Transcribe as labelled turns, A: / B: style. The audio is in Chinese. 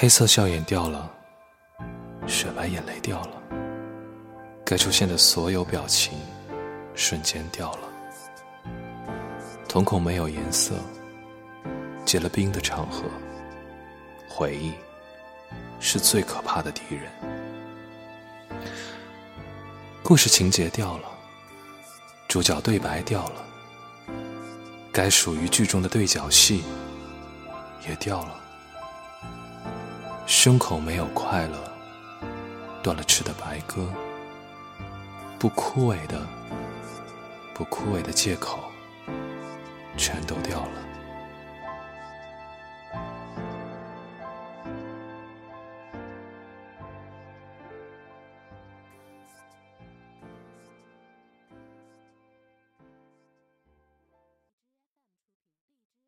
A: 黑色笑眼掉了，雪白眼泪掉了，该出现的所有表情瞬间掉了。瞳孔没有颜色，结了冰的长河。回忆是最可怕的敌人。故事情节掉了，主角对白掉了，该属于剧中的对角戏也掉了。胸口没有快乐，断了翅的白鸽，不枯萎的、不枯萎的借口，全都。